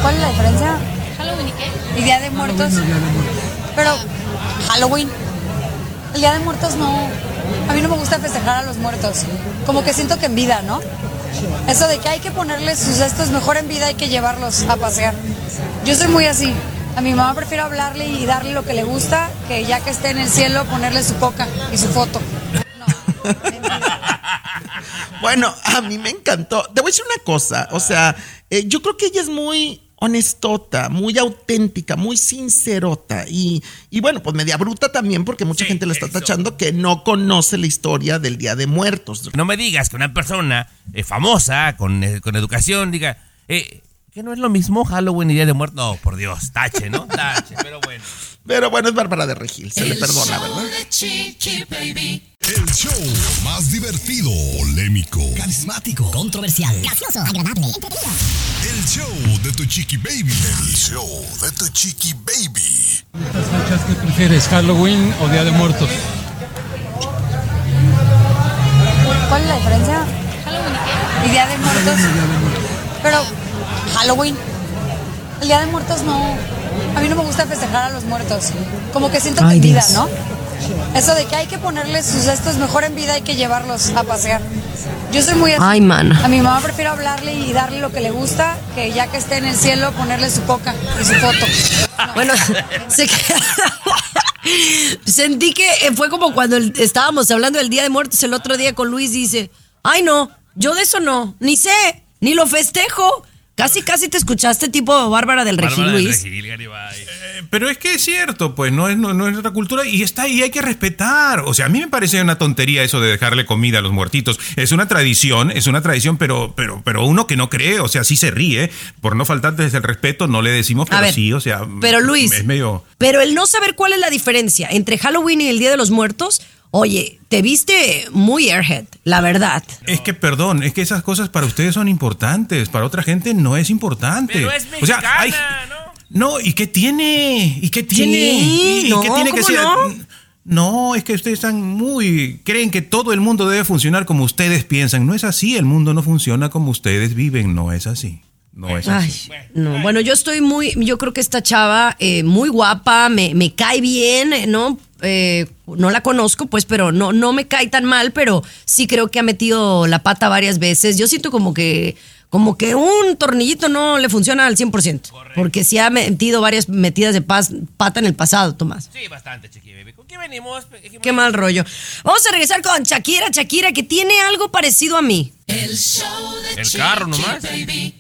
¿Cuál es la diferencia? ¿Halloween y qué? ¿Y Día de Muertos? Pero, Halloween. El Día de Muertos no. A mí no me gusta festejar a los muertos. Como que siento que en vida, ¿no? Eso de que hay que ponerles sus estos mejor en vida, hay que llevarlos a pasear. Yo soy muy así. A mi mamá prefiero hablarle y darle lo que le gusta que ya que esté en el cielo ponerle su coca y su foto. Bueno, a mí me encantó. Te voy a decir una cosa, o sea, eh, yo creo que ella es muy honestota, muy auténtica, muy sincerota y, y bueno, pues media bruta también porque mucha gente le está tachando que no conoce la historia del Día de Muertos. No me digas que una persona eh, famosa, con, eh, con educación, diga, eh, que no es lo mismo Halloween y Día de Muertos. No, por Dios, tache, ¿no? Tache, pero bueno. Pero bueno, es Bárbara de Regil, se le perdona, show ¿verdad? de Chiqui Baby. El show más divertido, polémico, Carismático, controversial, gracioso, agradable, entretenido. el show de Tu Chiqui Baby. El show de Tu Chiqui Baby. ¿Estas fechas qué prefieres, Halloween o Día de Muertos? ¿Cuál es la diferencia? ¿Halloween y qué? ¿Y Día de Muertos? Pero, Halloween. El Día de Muertos no. A mí no me gusta festejar a los muertos. Como que siento Ay, en vida, Dios. ¿no? Eso de que hay que ponerles sus estos mejor en vida, hay que llevarlos a pasear. Yo soy muy. Ay, mana. A mi mamá prefiero hablarle y darle lo que le gusta que ya que esté en el cielo ponerle su coca y su foto. Bueno, se queda- Sentí que eh, fue como cuando estábamos hablando del Día de Muertos el otro día con Luis. Dice: Ay, no, yo de eso no, ni sé, ni lo festejo. Casi, casi te escuchaste tipo Bárbara del Regil, Bárbara del Luis. Regil, Garibay. Pero es que es cierto, pues no es, no, no es otra cultura y está ahí, hay que respetar. O sea, a mí me parece una tontería eso de dejarle comida a los muertitos. Es una tradición, es una tradición, pero, pero, pero uno que no cree, o sea, sí se ríe. Por no faltarles el respeto, no le decimos, pero ver, sí, o sea. pero Luis- Es medio. Pero el no saber cuál es la diferencia entre Halloween y el Día de los Muertos, oye, te viste muy airhead, la verdad. Es que, perdón, es que esas cosas para ustedes son importantes, para otra gente no es importante. Pero es o sea, mexicana, hay, ¿no? No, ¿y qué tiene? ¿Y qué tiene? Sí, ¿Y, no, qué tiene que ¿cómo ser? no? No, es que ustedes están muy... Creen que todo el mundo debe funcionar como ustedes piensan. No es así, el mundo no funciona como ustedes viven, no es así. No es Ay, así. no. Bueno, yo estoy muy, yo creo que esta chava eh, muy guapa, me, me cae bien, ¿no? Eh, no la conozco, pues, pero no, no me cae tan mal, pero sí creo que ha metido la pata varias veces. Yo siento como que, como que un tornillito no le funciona al 100%, porque sí ha metido varias metidas de paz- pata en el pasado, Tomás. Sí, bastante, Chiqui Baby. ¿Con qué venimos? Qué mal rollo. Vamos a regresar con Shakira, Shakira, que tiene algo parecido a mí. El show de El carro nomás. Baby.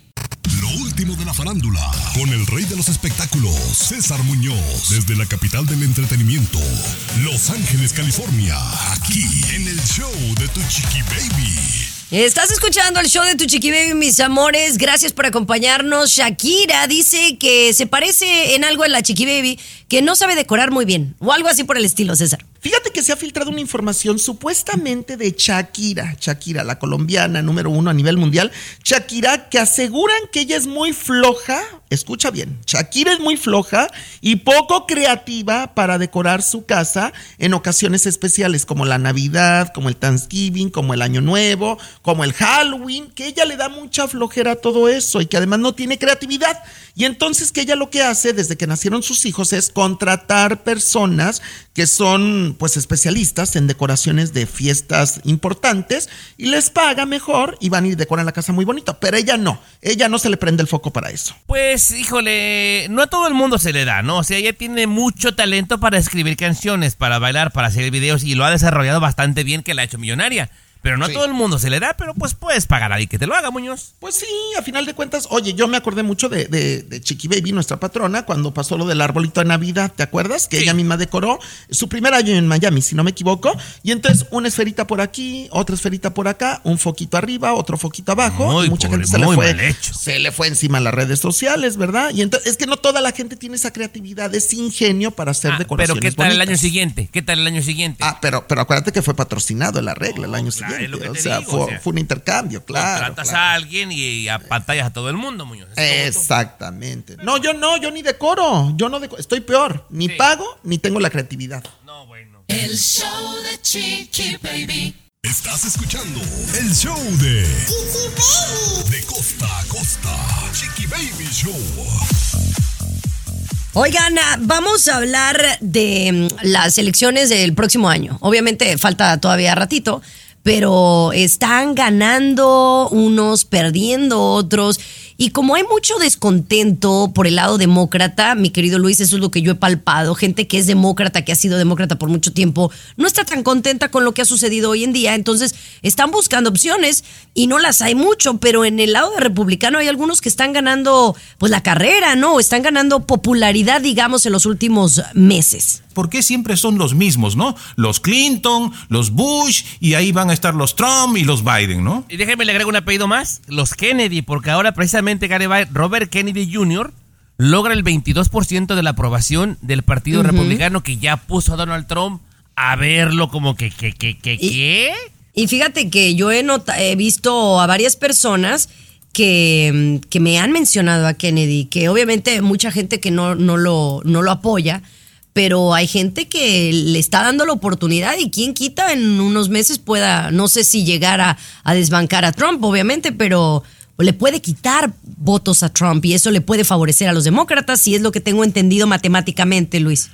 Último de la farándula, con el rey de los espectáculos, César Muñoz, desde la capital del entretenimiento, Los Ángeles, California, aquí en el show de Tu Chiqui Baby. Estás escuchando el show de Tu Chiqui Baby, mis amores. Gracias por acompañarnos. Shakira dice que se parece en algo a la Chiqui Baby, que no sabe decorar muy bien. O algo así por el estilo, César. Fíjate que se ha filtrado una información supuestamente de Shakira, Shakira, la colombiana número uno a nivel mundial, Shakira, que aseguran que ella es muy floja, escucha bien, Shakira es muy floja y poco creativa para decorar su casa en ocasiones especiales como la Navidad, como el Thanksgiving, como el Año Nuevo, como el Halloween, que ella le da mucha flojera a todo eso y que además no tiene creatividad. Y entonces que ella lo que hace desde que nacieron sus hijos es contratar personas que son pues especialistas en decoraciones de fiestas importantes y les paga mejor y van y decoran la casa muy bonito, pero ella no, ella no se le prende el foco para eso. Pues, híjole, no a todo el mundo se le da, ¿no? O sea, ella tiene mucho talento para escribir canciones, para bailar, para hacer videos y lo ha desarrollado bastante bien que la ha hecho millonaria. Pero no a todo el mundo se le da, pero pues puedes pagar a alguien que te lo haga, Muñoz. Pues sí, a final de cuentas, oye, yo me acordé mucho de, de, de Chiqui Baby, nuestra patrona, cuando pasó lo del arbolito de Navidad, ¿te acuerdas? Que ella misma decoró su primer año en Miami, si no me equivoco. Y entonces una esferita por aquí, otra esferita por acá, un foquito arriba, otro foquito abajo. Muy y mucha pobre, gente se le fue. Se le fue encima a las redes sociales, ¿verdad? Y entonces es que no toda la gente tiene esa creatividad, ese ingenio para hacer Ah, decoraciones. pero ¿qué tal el año siguiente? ¿Qué tal el año siguiente? Ah, pero, pero acuérdate que fue patrocinado el arreglo el año es siguiente. lo que o te sea, digo, fue, o sea, fue un intercambio, claro. Claro. a alguien y a pantallas a todo el mundo, Muñoz. Exactamente. No, yo no, yo ni decoro. Yo no decoro. Estoy peor. Ni pago, ni tengo la creatividad. El show de Chiqui Baby. Estás escuchando el show de Chiqui Baby. De costa a costa, Chiqui Baby Show. Oigan, vamos a hablar de mm, las elecciones del próximo año. Obviamente falta todavía ratito, pero están ganando unos, perdiendo otros. Y como hay mucho descontento por el lado demócrata, mi querido Luis, eso es lo que yo he palpado. Gente que es demócrata, que ha sido demócrata por mucho tiempo, no está tan contenta con lo que ha sucedido hoy en día. Entonces, están buscando opciones y no las hay mucho, pero en el lado de republicano hay algunos que están ganando pues la carrera, ¿no? Están ganando popularidad, digamos, en los últimos meses. ¿Por qué siempre son los mismos, no? Los Clinton, los Bush, y ahí van a estar los Trump y los Biden, ¿no? Y déjeme le agrego un apellido más, los Kennedy, porque ahora precisamente Gary Biden- Robert Kennedy Jr. logra el 22% de la aprobación del Partido. Republicano que ya puso a Donald Trump a verlo como que, que, que, que, ¿qué? Y fíjate que yo he, he visto a varias personas que, mm, que me han mencionado a Kennedy, que obviamente mucha gente que no, no, lo, no lo apoya, pero hay gente que le está dando la oportunidad y quien quita en unos meses pueda, no sé si llegar a, a desbancar a Trump, obviamente, pero le puede quitar votos a Trump y eso le puede favorecer a los demócratas, si es lo que tengo entendido matemáticamente, Luis.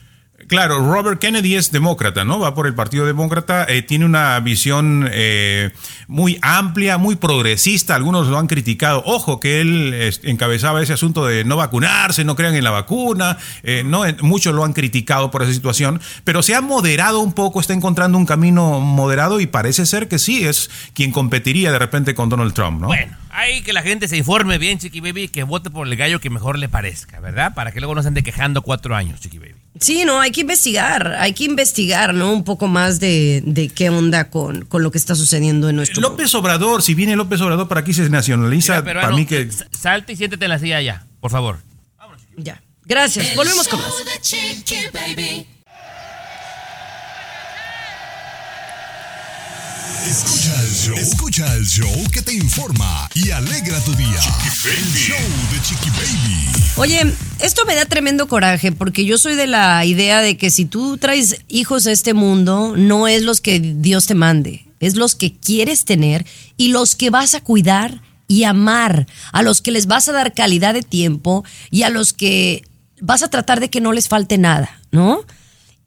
Claro, Robert Kennedy es demócrata, ¿no? Va por el Partido Demócrata, eh, tiene una visión eh, muy amplia, muy progresista, algunos lo han criticado. Ojo, que él encabezaba ese asunto de no vacunarse, no crean en la vacuna, eh, no, Eh, muchos lo han criticado por esa situación, pero se ha moderado un poco, está encontrando un camino moderado y parece ser que sí, es quien competiría de repente con Donald Trump, ¿no? Bueno, hay que la gente se informe bien, Chiqui Baby, que vote por el gallo que mejor le parezca, ¿verdad? Para que luego no se ande quejando cuatro años, Chiqui Baby. Sí, no, hay que investigar, hay que investigar, ¿no? Un poco más de, de qué onda con, con lo que está sucediendo en nuestro López Obrador, si viene López Obrador para aquí se nacionaliza, Mira, para mí que... Salte y siéntete en la silla ya, por favor. Ya. Gracias. Volvemos con más. show de Chiqui Baby. Escucha el show. Escucha el show que te informa y alegra tu día. El show de Chiqui Baby. Oye, esto me da tremendo coraje porque yo soy de la idea de que si tú traes hijos a este mundo, no es los que Dios te mande, es los que quieres tener y los que vas a cuidar y amar, a los que les vas a dar calidad de tiempo y a los que vas a tratar de que no les falte nada, ¿no?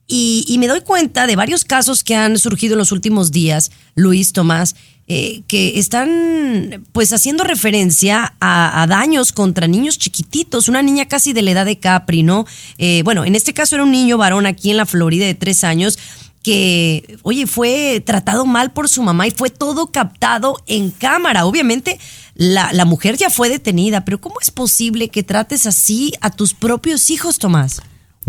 Y, y me doy cuenta de varios casos que han surgido en los últimos días, Luis, Tomás, eh, que están pues haciendo referencia a, daños contra niños chiquititos, una niña casi de la edad de Capri, ¿no? Eh, bueno, en este caso era un niño varón aquí en la Florida de tres años que, oye, fue tratado mal por su mamá y fue todo captado en cámara. Obviamente, la, la mujer ya fue detenida, pero ¿cómo es posible que trates así a tus propios hijos, Tomás?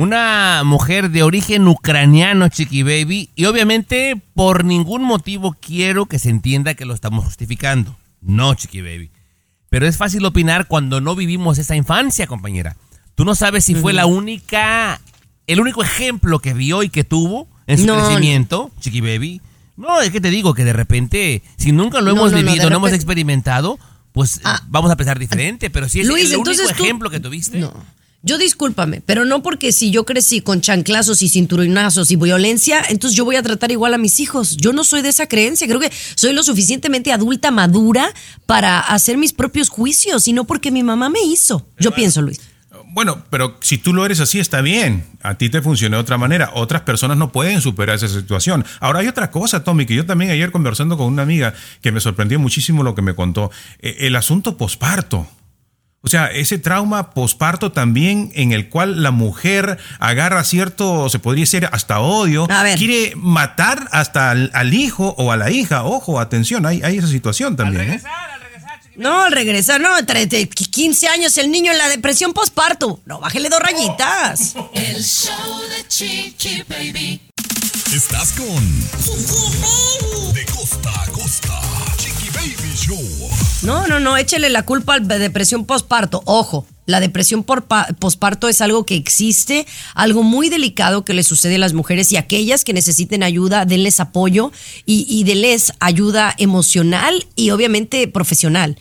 Una mujer de origen ucraniano, Chiqui Baby, y obviamente por ningún motivo quiero que se entienda que lo estamos justificando. No, Chiqui Baby. Pero es fácil opinar cuando no vivimos esa infancia, compañera. Tú no sabes si fue la única, el único ejemplo que vio y que tuvo en su No, no. crecimiento, Chiqui Baby. No, es que te digo que de repente, si nunca lo No, hemos no, vivido, no, hemos experimentado, pues Ah. vamos a pensar diferente. Pero si es Luis, el único tú- ejemplo que tuviste. No. Yo discúlpame, pero no porque si yo crecí con chanclazos y cinturonazos y violencia, entonces yo voy a tratar igual a mis hijos. Yo no soy de esa creencia. Creo que soy lo suficientemente adulta, madura para hacer mis propios juicios y no porque mi mamá me hizo. Yo pienso, Luis. Bueno, pero si tú lo eres así, está bien. A ti te funcionó de otra manera. Otras personas no pueden superar esa situación. Ahora hay otra cosa, Tommy, que yo también ayer conversando con una amiga que me sorprendió muchísimo lo que me contó. Eh, el asunto posparto. O sea, ese trauma posparto también en el cual la mujer agarra cierto, se podría decir hasta odio, quiere matar hasta al, al hijo o a la hija. Ojo, atención, hay, hay esa situación también. ¿eh? No, al regresar, no, entre entre 15 años el niño en la depresión postparto. No, bájele dos rayitas. El show de Chiqui Baby. Estás con No, no, no, échele la culpa a la depresión postparto. Ojo, la depresión por pa- posparto es algo que existe, algo muy delicado que le sucede a las mujeres y aquellas que necesiten ayuda, denles apoyo y, y denles ayuda emocional y obviamente profesional.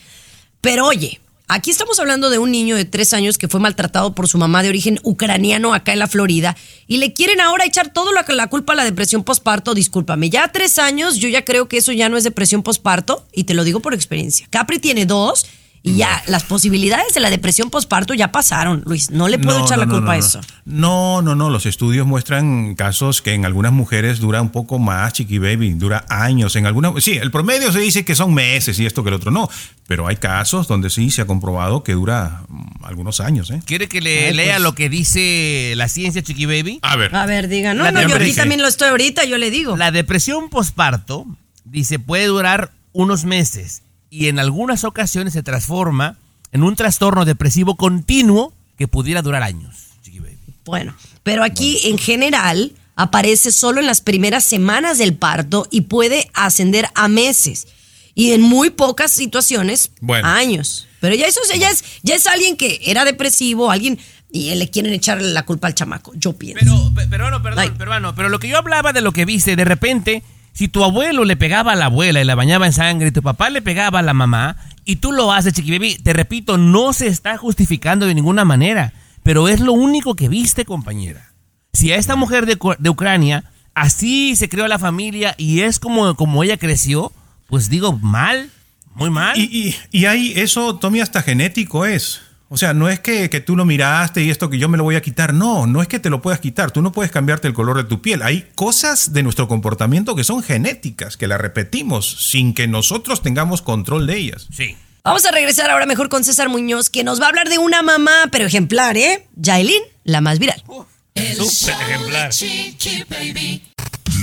Pero oye, aquí estamos hablando de un niño de tres años que fue maltratado por su mamá de origen ucraniano acá en la Florida y le quieren ahora echar toda la, la culpa a la depresión postparto. Discúlpame, ya tres años yo ya creo que eso ya no es depresión postparto y te lo digo por experiencia. Capri tiene dos y ya las posibilidades de la depresión postparto ya pasaron, Luis. No le puedo No, echar no, la culpa no, a eso. No, no, no. Los estudios muestran casos que en algunas mujeres dura un poco más, chiqui baby, dura años. En algunas, sí, el promedio se dice que son meses y esto que el otro no. Pero hay casos donde sí se ha comprobado que dura mm, algunos años, ¿eh? ¿Quiere que le Ay, lea pues. lo que dice la ciencia, Chiqui Baby? A ver. A ver, diga, no, La no, yo aquí también lo estoy ahorita, yo le digo. La depresión posparto, dice, puede durar unos meses y en algunas ocasiones se transforma en un trastorno depresivo continuo que pudiera durar años. Chiqui Baby. Bueno, pero aquí en general aparece solo en las primeras semanas del parto y puede ascender a meses. Y en muy pocas situaciones, Bueno. años. Pero ya eso ya es, ya es alguien que era depresivo, alguien y le quieren echar la culpa al chamaco, yo pienso. Pero, pe- peruano, perdón, Ay. peruano, pero lo que yo hablaba de lo que viste, de repente, si tu abuelo le pegaba a la abuela y la bañaba en sangre, y tu papá le pegaba a la mamá, y tú lo haces, Chiqui Baby, te repito, no se está justificando de ninguna manera, pero es lo único que viste, compañera. Si a esta mujer de, de Ucrania así se creó la familia y es como, como ella creció, pues digo, mal, muy mal. Y, y, y hay eso, Tommy, hasta genético es. O sea, no es que, que tú lo miraste y esto que yo me lo voy a quitar. No, no es que te lo puedas quitar. Tú no puedes cambiarte el color de tu piel. Hay cosas de nuestro comportamiento que son genéticas, que las repetimos sin que nosotros tengamos control de ellas. Sí. Vamos a regresar ahora mejor con César Muñoz, que nos va a hablar de una mamá, pero ejemplar, ¿eh? Yailin, la más viral. El show ejemplar. de Chiqui Baby.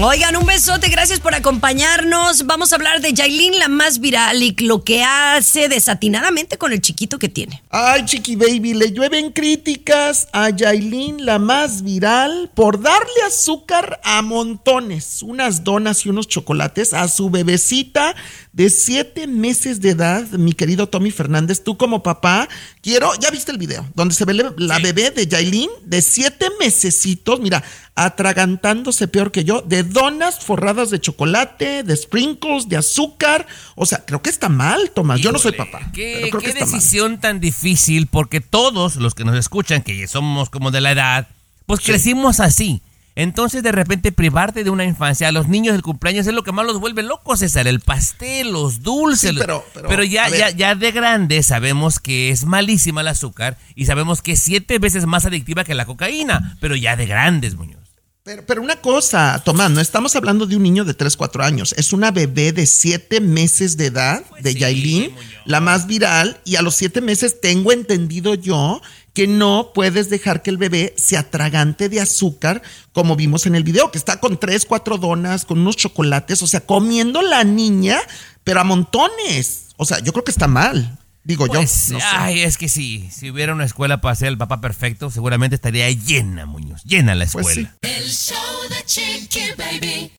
Oigan, un besote, gracias por acompañarnos. Vamos a hablar de Yailin, la más viral, y lo que hace desatinadamente con el chiquito que tiene. Ay, Chiqui Baby, le llueven críticas a Yailin, la más viral, por darle azúcar a montones, unas donas y unos chocolates a su bebecita de siete meses de edad, mi querido Tommy Fernández. Tú como papá, quiero, ya viste el video, donde se ve la bebé de Yailin de siete mesecitos, mira, atragantándose peor que yo, de donas forradas de chocolate, de sprinkles, de azúcar. O sea, creo que está mal, Tomás. Yo no soy papá. ¿Qué, pero creo que qué está mal. decisión tan difícil? Porque todos los que nos escuchan, que somos como de la edad, pues crecimos así. Entonces, de repente, privarte de una infancia a los niños del cumpleaños es lo que más los vuelve locos, César. El pastel, los dulces. Sí, los- pero- pero, ya, ya, ya de grande sabemos que es malísima el azúcar y sabemos que es siete veces más adictiva que la cocaína. Pero ya de grandes, Muñoz. Pero, pero una cosa, Tomás, no estamos hablando de un niño de 3, 4 años. Es una bebé de 7 meses de edad, de Yailin, la más viral. Y a los 7 meses tengo entendido yo que no puedes dejar que el bebé se atragante de azúcar, como vimos en el video, que está con 3, 4 donas, con unos chocolates, o sea, comiendo la niña, pero a montones. O sea, yo creo que está mal. Digo Pues, yo. no sé. ay, es que sí. Si hubiera una escuela para ser el papá perfecto, seguramente estaría llena, Muñoz. Llena la Pues escuela. El show de Chiqui Baby.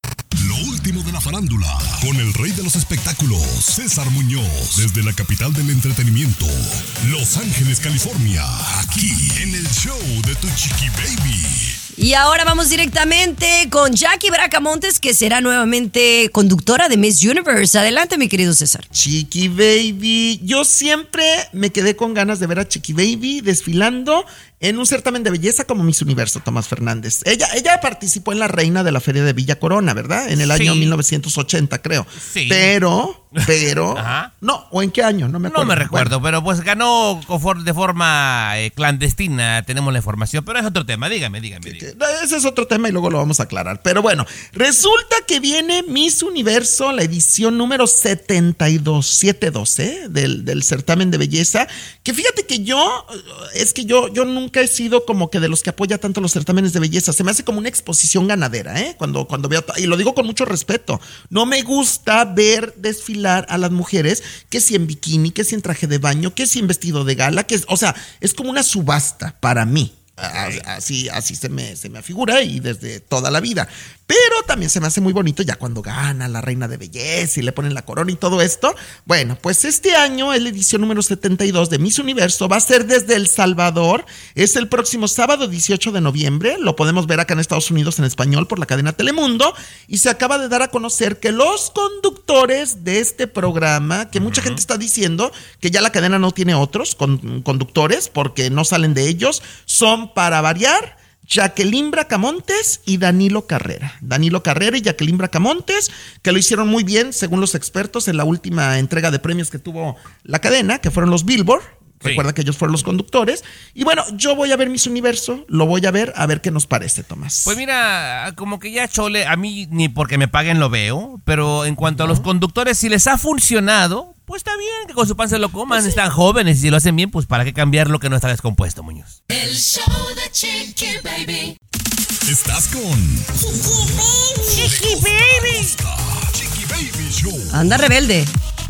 Lo último de la farándula, con el rey de los espectáculos, César Muñoz, desde la capital del entretenimiento, Los Ángeles, California, aquí en el show de Tu Chiqui Baby. Y ahora vamos directamente con Jackie Bracamontes, que será nuevamente conductora de Miss Universe. Adelante, mi querido César. Chiqui Baby. Yo siempre me quedé con ganas de ver a Chiqui Baby desfilando en un certamen de belleza como Miss Universo, Tomás Fernández. Ella, ella participó en la reina de la Feria de Villa Corona, ¿verdad? En el Sí. año 1980, creo. Sí. Pero, pero. Ajá. No, ¿o en qué año? No me acuerdo. No me recuerdo, pero pues ganó de forma eh, clandestina, tenemos la información, pero es otro tema, dígame, dígame. ese es otro tema y luego lo vamos a aclarar. Pero bueno, resulta que viene Miss Universo, la edición número 72, 712 ¿eh? del, del certamen de belleza. Que fíjate que yo, es que yo, yo nunca he sido como que de los que apoya tanto los certámenes de belleza. Se me hace como una exposición ganadera, ¿eh? Cuando, cuando veo, y lo digo con mucho respeto. No me gusta ver desfilar a las mujeres, que si en bikini, que si en traje de baño, que si en vestido de gala, que es, o sea, es como una subasta para mí. Así, así se me, se me afigura y desde toda la vida. Pero también se me hace muy bonito ya cuando gana la reina de belleza y le ponen la corona y todo esto. Bueno, pues este año es la edición número 72 de Miss Universo. Va a ser desde El Salvador. Es el próximo sábado 18 de noviembre. Lo podemos ver acá en Estados Unidos en español por la cadena Telemundo. Y se acaba de dar a conocer que los conductores de este programa, que mucha gente está diciendo que ya la cadena no tiene otros con- conductores porque no salen de ellos, son para variar. Jacqueline Bracamontes y Danilo Carrera. Danilo Carrera y Jacqueline Bracamontes, que lo hicieron muy bien, según los expertos, en la última entrega de premios que tuvo la cadena, que fueron los Billboard. Sí. Recuerda que ellos fueron los conductores. Y bueno, yo voy a ver Miss Universo, lo voy a ver, a ver qué nos parece, Tomás. Pues mira, como que ya chole, a mí ni porque me paguen lo veo, pero en cuanto a los conductores, si les ha funcionado, pues está bien que con su pan se lo coman, están jóvenes y si lo hacen bien, pues para qué cambiar lo que no está descompuesto, Muñoz. El show de Chiqui Baby. Estás con Chiqui Baby. Chiqui Baby Show. Anda rebelde.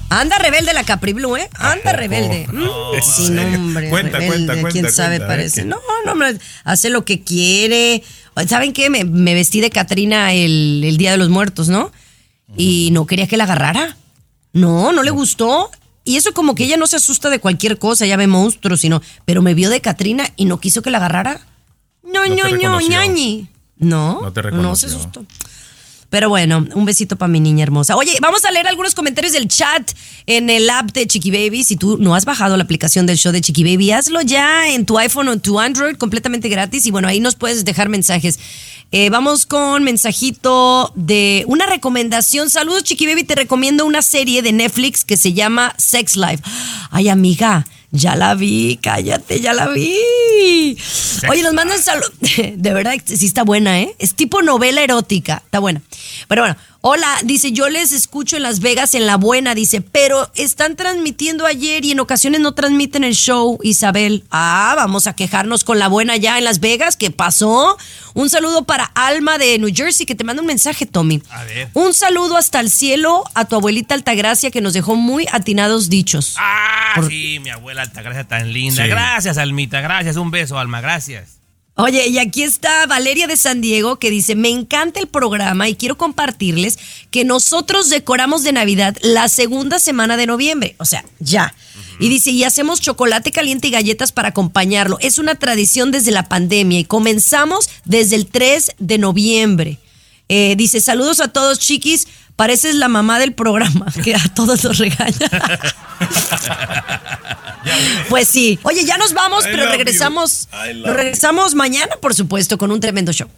Anda rebelde la Capri Blue, ¿eh? Anda rebelde. Mm, ¿En sí, serio? no, hombre. Cuenta, rebelde, cuenta, cuenta, ¿Quién sabe? cuenta, Parece. ¿eh? No, no, hombre, hace lo que quiere. ¿Saben qué? Me, me vestí de Catrina el, el Día de los Muertos, ¿no? Y no quería que la agarrara. No, no le gustó. Y eso como que ella no se asusta de cualquier cosa, ya ve monstruos, sino, pero me vio de Catrina y no quiso que la agarrara. No, No no, no, ñañi. No, No te no se asustó. Pero bueno, un besito para mi niña hermosa. Oye, vamos a leer algunos comentarios del chat en el app de Chiqui Baby. Si tú no has bajado la aplicación del show de Chiqui Baby, hazlo ya en tu iPhone o tu Android completamente gratis. Y bueno, ahí nos puedes dejar mensajes. Eh, vamos con mensajito de una recomendación. Saludos, Chiqui Baby. Te recomiendo una serie de Netflix que se llama Sex Life. Ay, amiga, ya la vi. Cállate, ya la vi. Oye, nos mandan saludos. De verdad, sí está buena, ¿eh? Es tipo novela erótica. Está buena. Pero bueno, Hola, dice, yo les escucho en Las Vegas en la buena, dice, pero están transmitiendo ayer y en ocasiones no transmiten el show, Isabel. Ah, vamos a quejarnos con la buena ya en Las Vegas, ¿qué pasó? Un saludo para Alma de New Jersey, que te manda un mensaje, Tommy. A ver. Un saludo hasta el cielo a tu abuelita Altagracia, que nos dejó muy atinados dichos. Ah, sí, mi abuela Altagracia tan linda. Sí. Gracias, Almita, gracias. Un beso, Alma, gracias. Oye, y aquí está Valeria de San Diego que dice, me encanta el programa y quiero compartirles que nosotros decoramos de Navidad la segunda semana de noviembre, o sea, ya. Y dice, y hacemos chocolate caliente y galletas para acompañarlo. Es una tradición desde la pandemia y comenzamos desde el 3 de noviembre. Eh, dice, saludos a todos, chiquis. Pareces la mamá del programa, que a todos los regaña. Pues sí. Oye, ya nos vamos, I pero regresamos. Regresamos mañana, por supuesto, con un tremendo show.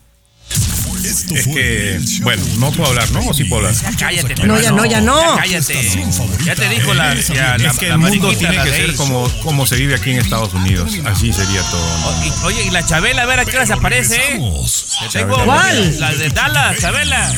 Esto Es que, bueno, no puedo hablar, ¿no? ¿O sí puedo hablar? Ya cállate, No, ya no, ya no. Ya cállate. Ya te dijo la, ya, la, Es que la el mundo tiene que ser como, como se vive aquí en Estados Unidos. Así sería todo. ¿no? O- y- Oye, y la Chabela, a ver a qué hora se aparece, ¿Cuál? La de Dallas, Chabela.